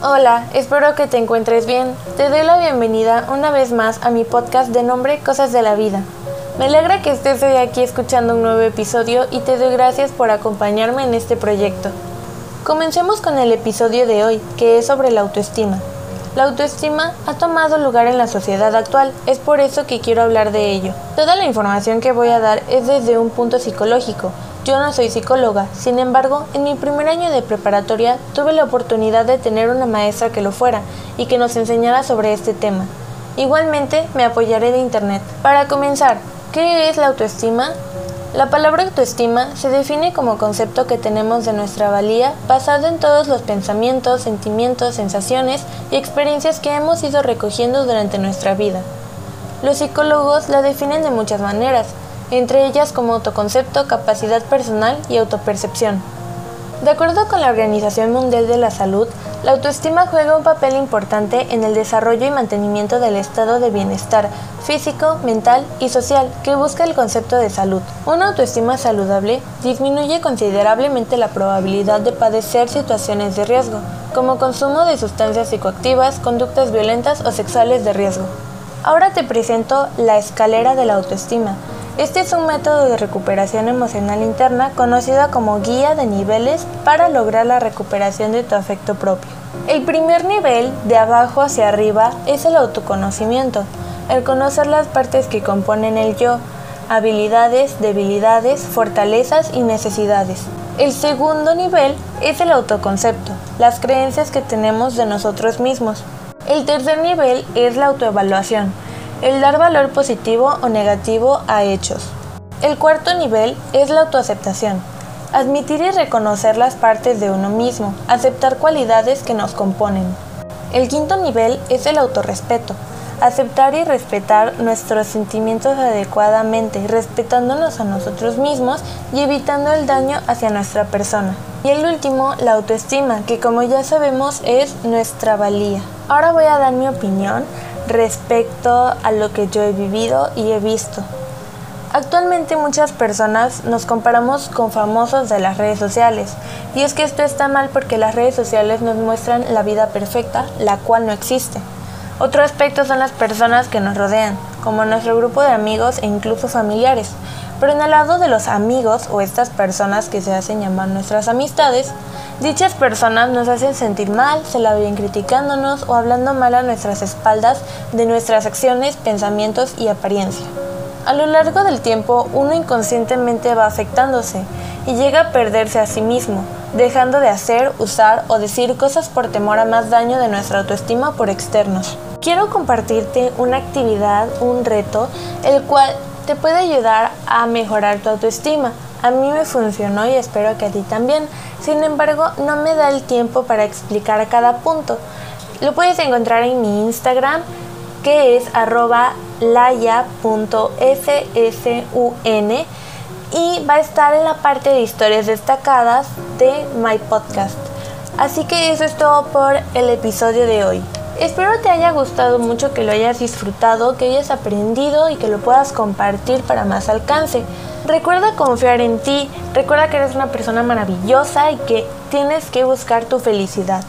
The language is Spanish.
Hola, espero que te encuentres bien. Te doy la bienvenida una vez más a mi podcast de nombre Cosas de la Vida. Me alegra que estés hoy aquí escuchando un nuevo episodio y te doy gracias por acompañarme en este proyecto. Comencemos con el episodio de hoy, que es sobre la autoestima. La autoestima ha tomado lugar en la sociedad actual, es por eso que quiero hablar de ello. Toda la información que voy a dar es desde un punto psicológico, yo no soy psicóloga, sin embargo, en mi primer año de preparatoria tuve la oportunidad de tener una maestra que lo fuera y que nos enseñara sobre este tema. Igualmente, me apoyaré de Internet. Para comenzar, ¿qué es la autoestima? La palabra autoestima se define como concepto que tenemos de nuestra valía basado en todos los pensamientos, sentimientos, sensaciones y experiencias que hemos ido recogiendo durante nuestra vida. Los psicólogos la definen de muchas maneras, entre ellas como autoconcepto, capacidad personal y autopercepción. De acuerdo con la Organización Mundial de la Salud, la autoestima juega un papel importante en el desarrollo y mantenimiento del estado de bienestar físico, mental y social que busca el concepto de salud. Una autoestima saludable disminuye considerablemente la probabilidad de padecer situaciones de riesgo, como consumo de sustancias psicoactivas, conductas violentas o sexuales de riesgo. Ahora te presento la escalera de la autoestima, este es un método de recuperación emocional interna conocida como guía de niveles para lograr la recuperación de tu afecto propio. El primer nivel, de abajo hacia arriba, es el autoconocimiento, el conocer las partes que componen el yo, habilidades, debilidades, fortalezas y necesidades. El segundo nivel es el autoconcepto, las creencias que tenemos de nosotros mismos. El tercer nivel es la autoevaluación, el dar valor positivo o negativo a hechos. El cuarto nivel es la autoaceptación. Admitir y reconocer las partes de uno mismo, aceptar cualidades que nos componen. El quinto nivel es el autorrespeto. Aceptar y respetar nuestros sentimientos adecuadamente, respetándonos a nosotros mismos y evitando el daño hacia nuestra persona. Y el último, la autoestima, que como ya sabemos es nuestra valía. Ahora voy a dar mi opinión respecto a lo que yo he vivido y he visto. Actualmente muchas personas nos comparamos con famosos de las redes sociales y es que esto está mal porque las redes sociales nos muestran la vida perfecta, la cual no existe. Otro aspecto son las personas que nos rodean, como nuestro grupo de amigos e incluso familiares. Pero en el lado de los amigos o estas personas que se hacen llamar nuestras amistades, Dichas personas nos hacen sentir mal, se la vienen criticándonos o hablando mal a nuestras espaldas de nuestras acciones, pensamientos y apariencia. A lo largo del tiempo uno inconscientemente va afectándose y llega a perderse a sí mismo, dejando de hacer, usar o decir cosas por temor a más daño de nuestra autoestima por externos. Quiero compartirte una actividad, un reto, el cual te puede ayudar a mejorar tu autoestima. A mí me funcionó y espero que a ti también. Sin embargo, no me da el tiempo para explicar cada punto. Lo puedes encontrar en mi Instagram, que es arroba laya.ssun y va a estar en la parte de historias destacadas de My Podcast. Así que eso es todo por el episodio de hoy. Espero te haya gustado mucho, que lo hayas disfrutado, que hayas aprendido y que lo puedas compartir para más alcance. Recuerda confiar en ti, recuerda que eres una persona maravillosa y que tienes que buscar tu felicidad.